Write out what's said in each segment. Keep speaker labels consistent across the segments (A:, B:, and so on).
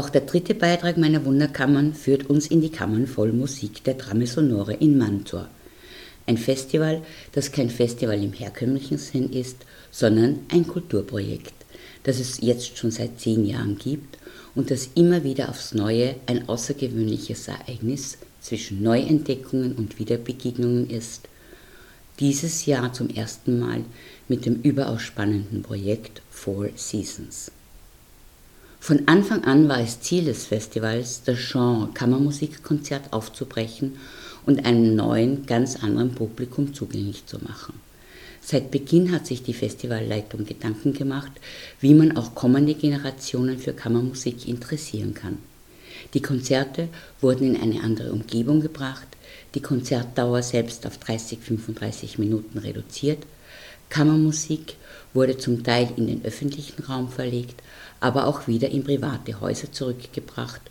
A: Auch der dritte Beitrag meiner Wunderkammern führt uns in die Kammern voll Musik der Trame Sonore in Mantua. Ein Festival, das kein Festival im herkömmlichen Sinn ist, sondern ein Kulturprojekt, das es jetzt schon seit zehn Jahren gibt und das immer wieder aufs Neue ein außergewöhnliches Ereignis zwischen Neuentdeckungen und Wiederbegegnungen ist. Dieses Jahr zum ersten Mal mit dem überaus spannenden Projekt Four Seasons. Von Anfang an war es Ziel des Festivals, das Genre Kammermusikkonzert aufzubrechen und einem neuen, ganz anderen Publikum zugänglich zu machen. Seit Beginn hat sich die Festivalleitung Gedanken gemacht, wie man auch kommende Generationen für Kammermusik interessieren kann. Die Konzerte wurden in eine andere Umgebung gebracht, die Konzertdauer selbst auf 30-35 Minuten reduziert, Kammermusik wurde zum Teil in den öffentlichen Raum verlegt, aber auch wieder in private Häuser zurückgebracht,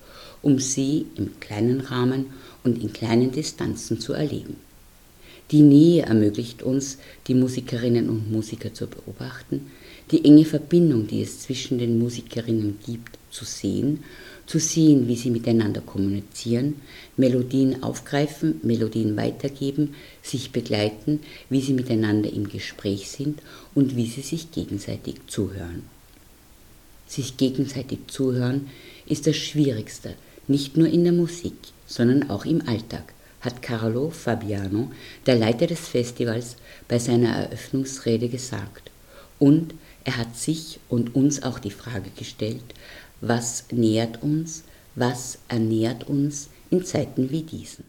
A: um sie im kleinen Rahmen und in kleinen Distanzen zu erleben. Die Nähe ermöglicht uns, die Musikerinnen und Musiker zu beobachten, die enge Verbindung, die es zwischen den Musikerinnen gibt, zu sehen, zu sehen, wie sie miteinander kommunizieren, Melodien aufgreifen, Melodien weitergeben, sich begleiten, wie sie miteinander im Gespräch sind und wie sie sich gegenseitig zuhören sich gegenseitig zuhören, ist das Schwierigste, nicht nur in der Musik, sondern auch im Alltag, hat Carlo Fabiano, der Leiter des Festivals, bei seiner Eröffnungsrede gesagt. Und er hat sich und uns auch die Frage gestellt, was nährt uns, was ernährt uns in Zeiten wie diesen.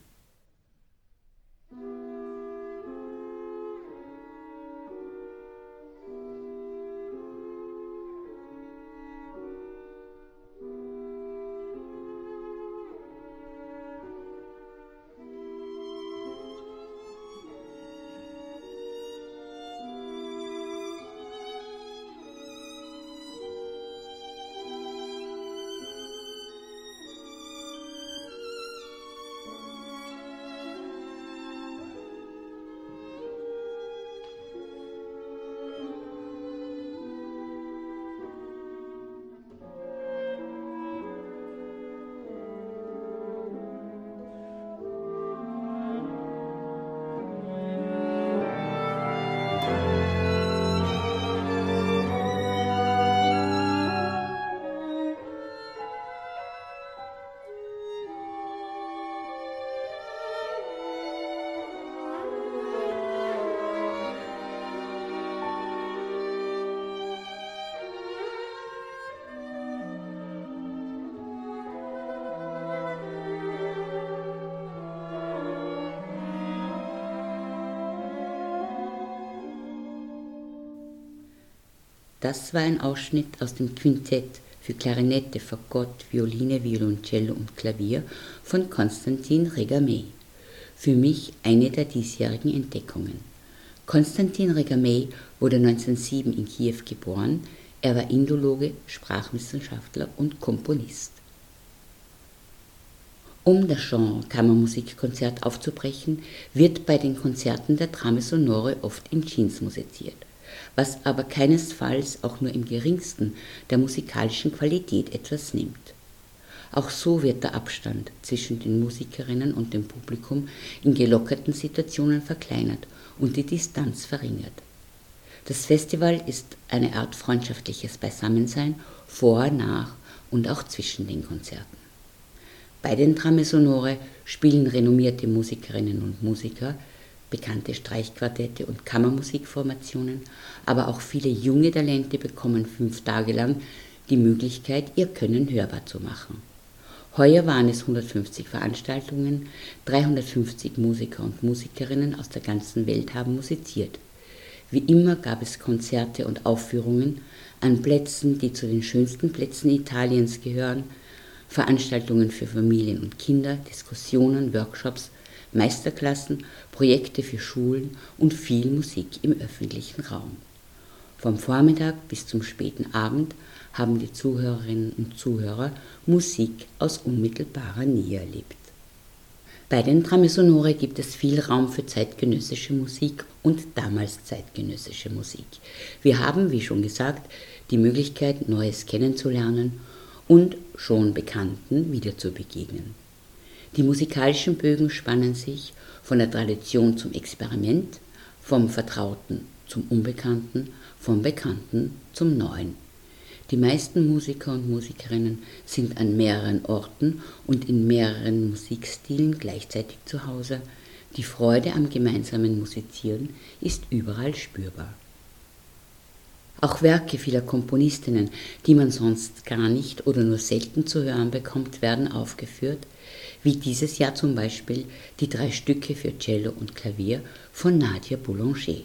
A: Das war ein Ausschnitt aus dem Quintett für Klarinette, Fagott, Violine, Violoncello und Klavier von Konstantin Regamey. Für mich eine der diesjährigen Entdeckungen. Konstantin Regamey wurde 1907 in Kiew geboren. Er war Indologe, Sprachwissenschaftler und Komponist. Um das Genre Kammermusikkonzert aufzubrechen, wird bei den Konzerten der Trame Sonore oft in Jeans musiziert was aber keinesfalls auch nur im geringsten der musikalischen Qualität etwas nimmt. Auch so wird der Abstand zwischen den Musikerinnen und dem Publikum in gelockerten Situationen verkleinert und die Distanz verringert. Das Festival ist eine Art freundschaftliches Beisammensein vor, nach und auch zwischen den Konzerten. Bei den Trame Sonore spielen renommierte Musikerinnen und Musiker bekannte Streichquartette und Kammermusikformationen, aber auch viele junge Talente bekommen fünf Tage lang die Möglichkeit, ihr Können hörbar zu machen. Heuer waren es 150 Veranstaltungen, 350 Musiker und Musikerinnen aus der ganzen Welt haben musiziert. Wie immer gab es Konzerte und Aufführungen an Plätzen, die zu den schönsten Plätzen Italiens gehören, Veranstaltungen für Familien und Kinder, Diskussionen, Workshops Meisterklassen, Projekte für Schulen und viel Musik im öffentlichen Raum. Vom Vormittag bis zum späten Abend haben die Zuhörerinnen und Zuhörer Musik aus unmittelbarer Nähe erlebt. Bei den Tramesonore gibt es viel Raum für zeitgenössische Musik und damals zeitgenössische Musik. Wir haben, wie schon gesagt, die Möglichkeit, Neues kennenzulernen und schon Bekannten wieder zu begegnen. Die musikalischen Bögen spannen sich von der Tradition zum Experiment, vom Vertrauten zum Unbekannten, vom Bekannten zum Neuen. Die meisten Musiker und Musikerinnen sind an mehreren Orten und in mehreren Musikstilen gleichzeitig zu Hause. Die Freude am gemeinsamen Musizieren ist überall spürbar. Auch Werke vieler Komponistinnen, die man sonst gar nicht oder nur selten zu hören bekommt, werden aufgeführt, wie dieses Jahr zum Beispiel die drei Stücke für Cello und Klavier von Nadia Boulanger.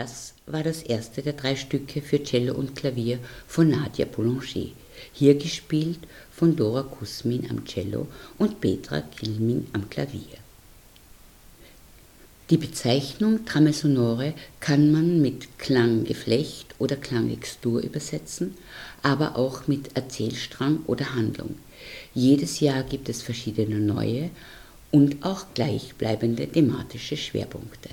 A: Das war das erste der drei Stücke für Cello und Klavier von Nadia Boulanger, hier gespielt von Dora Kusmin am Cello und Petra Kilmin am Klavier. Die Bezeichnung Trame sonore kann man mit Klanggeflecht oder Klangextur übersetzen, aber auch mit Erzählstrang oder Handlung. Jedes Jahr gibt es verschiedene neue und auch gleichbleibende thematische Schwerpunkte.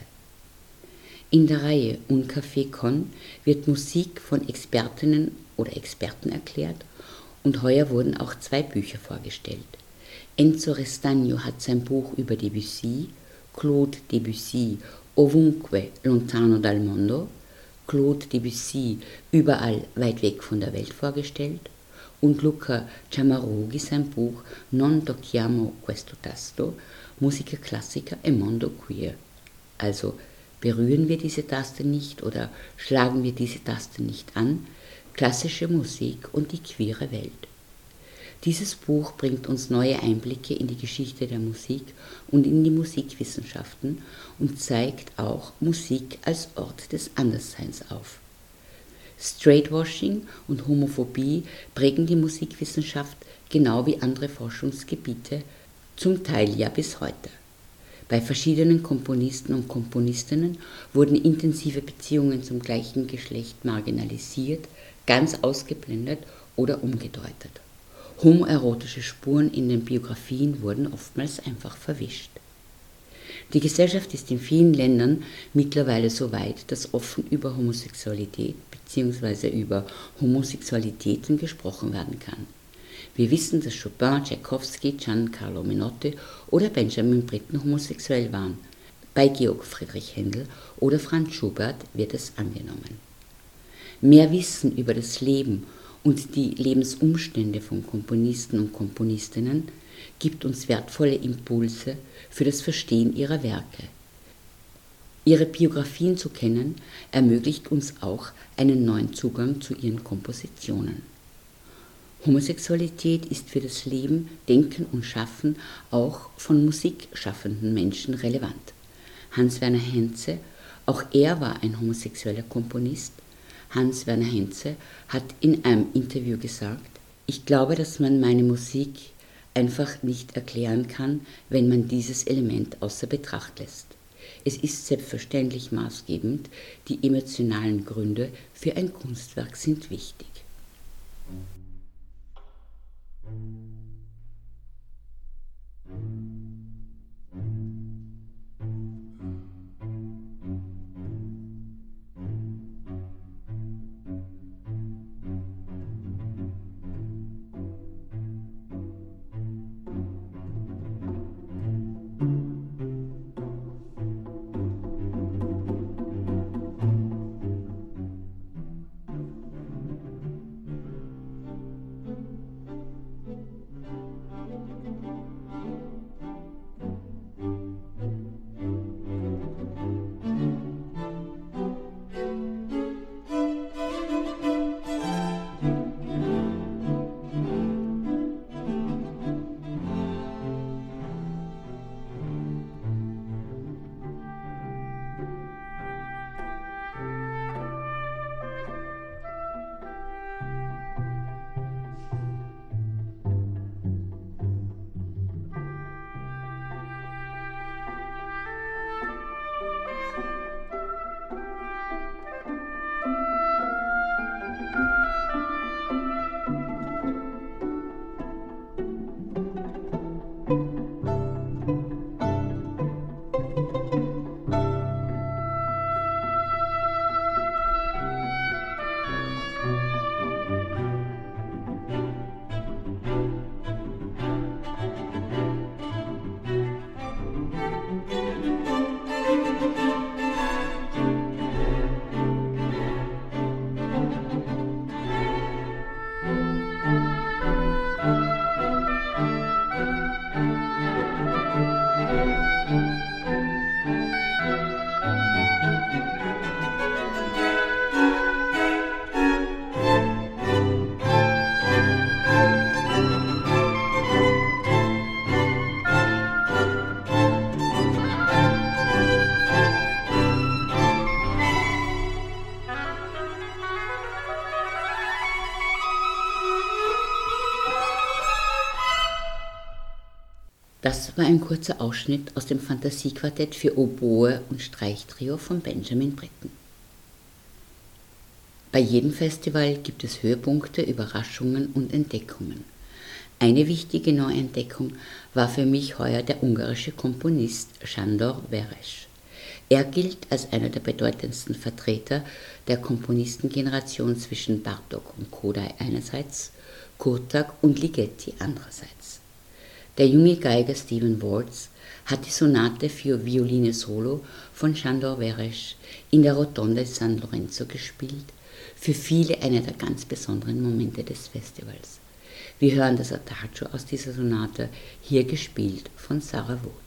A: In der Reihe Un Café Con wird Musik von Expertinnen oder Experten erklärt und heuer wurden auch zwei Bücher vorgestellt. Enzo Restagno hat sein Buch über Debussy, Claude Debussy, Ovunque lontano dal mondo, Claude Debussy, überall weit weg von der Welt vorgestellt und Luca Ciamaroghi sein Buch Non tocchiamo questo tasto, Musica classica e mondo queer, also berühren wir diese Taste nicht oder schlagen wir diese Taste nicht an, klassische Musik und die queere Welt. Dieses Buch bringt uns neue Einblicke in die Geschichte der Musik und in die Musikwissenschaften und zeigt auch Musik als Ort des Andersseins auf. Straightwashing und Homophobie prägen die Musikwissenschaft genau wie andere Forschungsgebiete, zum Teil ja bis heute. Bei verschiedenen Komponisten und Komponistinnen wurden intensive Beziehungen zum gleichen Geschlecht marginalisiert, ganz ausgeblendet oder umgedeutet. Homoerotische Spuren in den Biografien wurden oftmals einfach verwischt. Die Gesellschaft ist in vielen Ländern mittlerweile so weit, dass offen über Homosexualität bzw. über Homosexualitäten gesprochen werden kann. Wir wissen, dass Chopin, Tchaikovsky, Giancarlo Menotti oder Benjamin Britten homosexuell waren. Bei Georg Friedrich Händel oder Franz Schubert wird es angenommen. Mehr Wissen über das Leben und die Lebensumstände von Komponisten und Komponistinnen gibt uns wertvolle Impulse für das Verstehen ihrer Werke. Ihre Biografien zu kennen, ermöglicht uns auch einen neuen Zugang zu ihren Kompositionen. Homosexualität ist für das Leben, Denken und Schaffen auch von musikschaffenden Menschen relevant. Hans-Werner Henze, auch er war ein homosexueller Komponist. Hans-Werner Henze hat in einem Interview gesagt, ich glaube, dass man meine Musik einfach nicht erklären kann, wenn man dieses Element außer Betracht lässt. Es ist selbstverständlich maßgebend, die emotionalen Gründe für ein Kunstwerk sind wichtig. War ein kurzer Ausschnitt aus dem Fantasiequartett für Oboe und Streichtrio von Benjamin Britten. Bei jedem Festival gibt es Höhepunkte, Überraschungen und Entdeckungen. Eine wichtige Neuentdeckung war für mich heuer der ungarische Komponist Sándor Veres. Er gilt als einer der bedeutendsten Vertreter der Komponistengeneration zwischen Bartok und Kodai einerseits, Kurtak und Ligeti andererseits. Der junge Geiger Stephen Waltz hat die Sonate für Violine Solo von Chandor Veres in der Rotonde San Lorenzo gespielt, für viele einer der ganz besonderen Momente des Festivals. Wir hören das Adagio aus dieser Sonate, hier gespielt von Sarah Wood.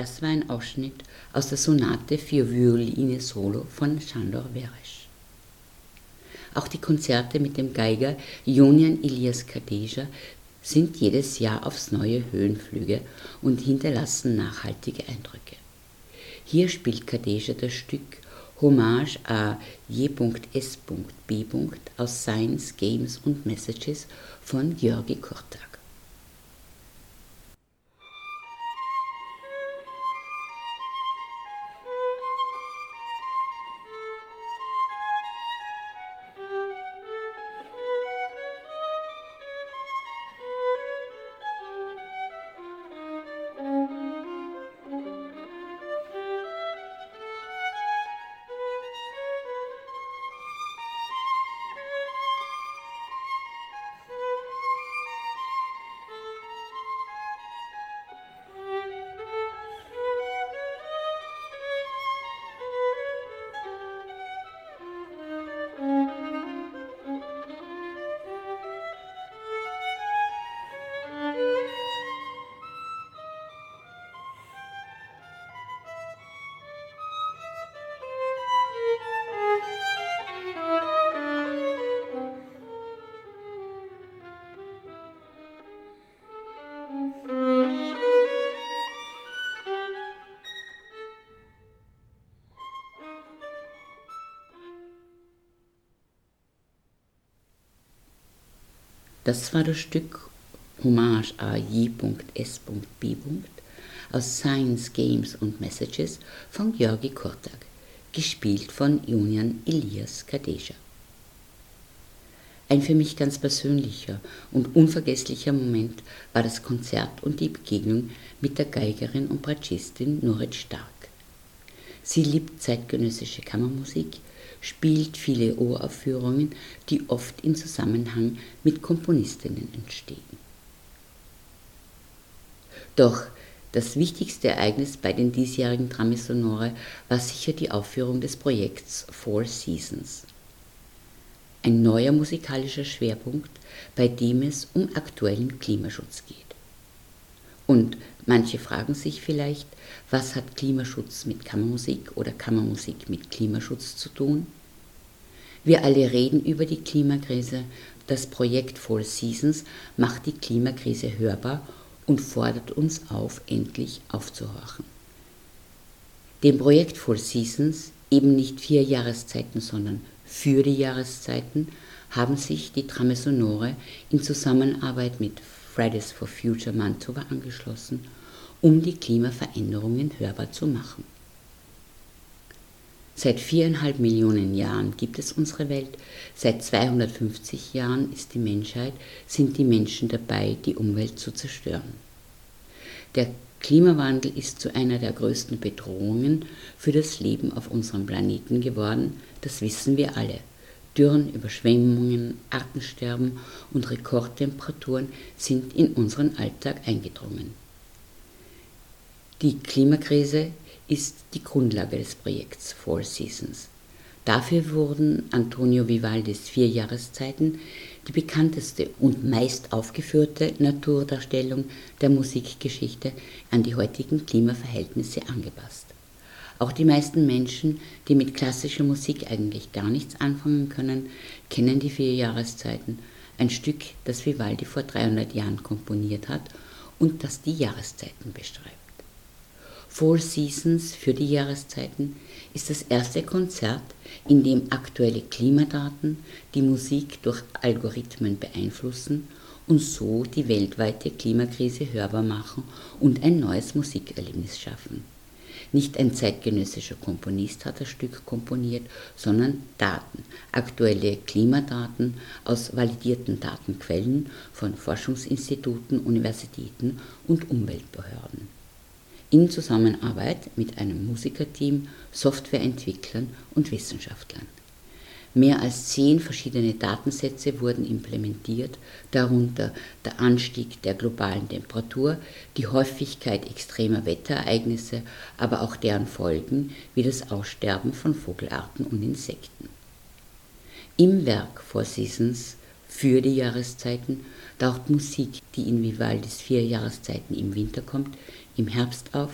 A: Das war ein Ausschnitt aus der Sonate für Violine Solo von Chandor Veresh. Auch die Konzerte mit dem Geiger Jonian Ilias Kadeja sind jedes Jahr aufs neue Höhenflüge und hinterlassen nachhaltige Eindrücke. Hier spielt Kadeja das Stück Hommage à J.S.B. aus Science, Games und Messages von Georgi Kurtak. Das war das Stück Hommage à J.S.B. aus Science, Games und Messages von Georgi Kurtak, gespielt von Junian Elias Kadeja. Ein für mich ganz persönlicher und unvergesslicher Moment war das Konzert und die Begegnung mit der Geigerin und Bratschistin Nurit Stark. Sie liebt zeitgenössische Kammermusik, spielt viele Uraufführungen, die oft in Zusammenhang mit Komponistinnen entstehen. Doch das wichtigste Ereignis bei den diesjährigen Sonore war sicher die Aufführung des Projekts Four Seasons. Ein neuer musikalischer Schwerpunkt, bei dem es um aktuellen Klimaschutz geht. Und manche fragen sich vielleicht, was hat Klimaschutz mit Kammermusik oder Kammermusik mit Klimaschutz zu tun? Wir alle reden über die Klimakrise. Das Projekt Four Seasons macht die Klimakrise hörbar und fordert uns auf, endlich aufzuhorchen. Dem Projekt Four Seasons, eben nicht vier Jahreszeiten, sondern für die Jahreszeiten, haben sich die Trame Sonore in Zusammenarbeit mit Fridays for Future Manitoba angeschlossen, um die Klimaveränderungen hörbar zu machen. Seit viereinhalb Millionen Jahren gibt es unsere Welt. Seit 250 Jahren ist die Menschheit, sind die Menschen dabei, die Umwelt zu zerstören. Der Klimawandel ist zu einer der größten Bedrohungen für das Leben auf unserem Planeten geworden, das wissen wir alle. Dürren, Überschwemmungen, Artensterben und Rekordtemperaturen sind in unseren Alltag eingedrungen. Die Klimakrise ist die Grundlage des Projekts Four Seasons. Dafür wurden Antonio Vivaldis Vier Jahreszeiten die bekannteste und meist aufgeführte Naturdarstellung der Musikgeschichte an die heutigen Klimaverhältnisse angepasst. Auch die meisten Menschen, die mit klassischer Musik eigentlich gar nichts anfangen können, kennen die Vier Jahreszeiten, ein Stück, das Vivaldi vor 300 Jahren komponiert hat und das die Jahreszeiten beschreibt. Four Seasons für die Jahreszeiten ist das erste Konzert, in dem aktuelle Klimadaten die Musik durch Algorithmen beeinflussen und so die weltweite Klimakrise hörbar machen und ein neues Musikerlebnis schaffen. Nicht ein zeitgenössischer Komponist hat das Stück komponiert, sondern Daten, aktuelle Klimadaten aus validierten Datenquellen von Forschungsinstituten, Universitäten und Umweltbehörden in Zusammenarbeit mit einem Musikerteam, Softwareentwicklern und Wissenschaftlern. Mehr als zehn verschiedene Datensätze wurden implementiert, darunter der Anstieg der globalen Temperatur, die Häufigkeit extremer Wetterereignisse, aber auch deren Folgen wie das Aussterben von Vogelarten und Insekten. Im Werk Four Seasons für die Jahreszeiten taucht Musik, die in Vivaldis vier Jahreszeiten im Winter kommt, im Herbst auf,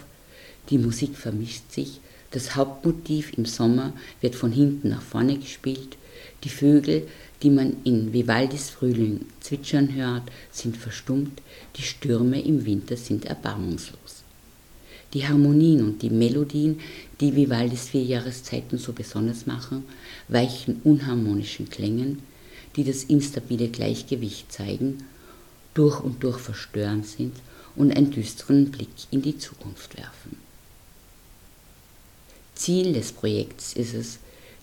A: Die Musik vermischt sich, das Hauptmotiv im Sommer wird von hinten nach vorne gespielt, die Vögel, die man in Vivaldis Frühling zwitschern hört, sind verstummt, die Stürme im Winter sind erbarmungslos. Die Harmonien und die Melodien, die Vivaldis vier Jahreszeiten so besonders machen, weichen unharmonischen Klängen, die das instabile Gleichgewicht zeigen, durch und durch verstörend sind und einen düsteren Blick in die Zukunft werfen. Ziel des Projekts ist es,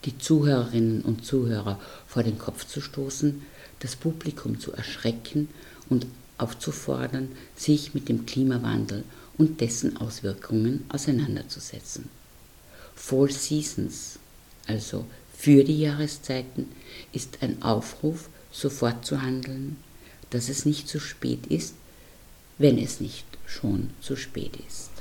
A: die Zuhörerinnen und Zuhörer vor den Kopf zu stoßen, das Publikum zu erschrecken und aufzufordern, sich mit dem Klimawandel und dessen Auswirkungen auseinanderzusetzen. Four Seasons, also für die Jahreszeiten, ist ein Aufruf, sofort zu handeln, dass es nicht zu spät ist, wenn es nicht schon zu spät ist.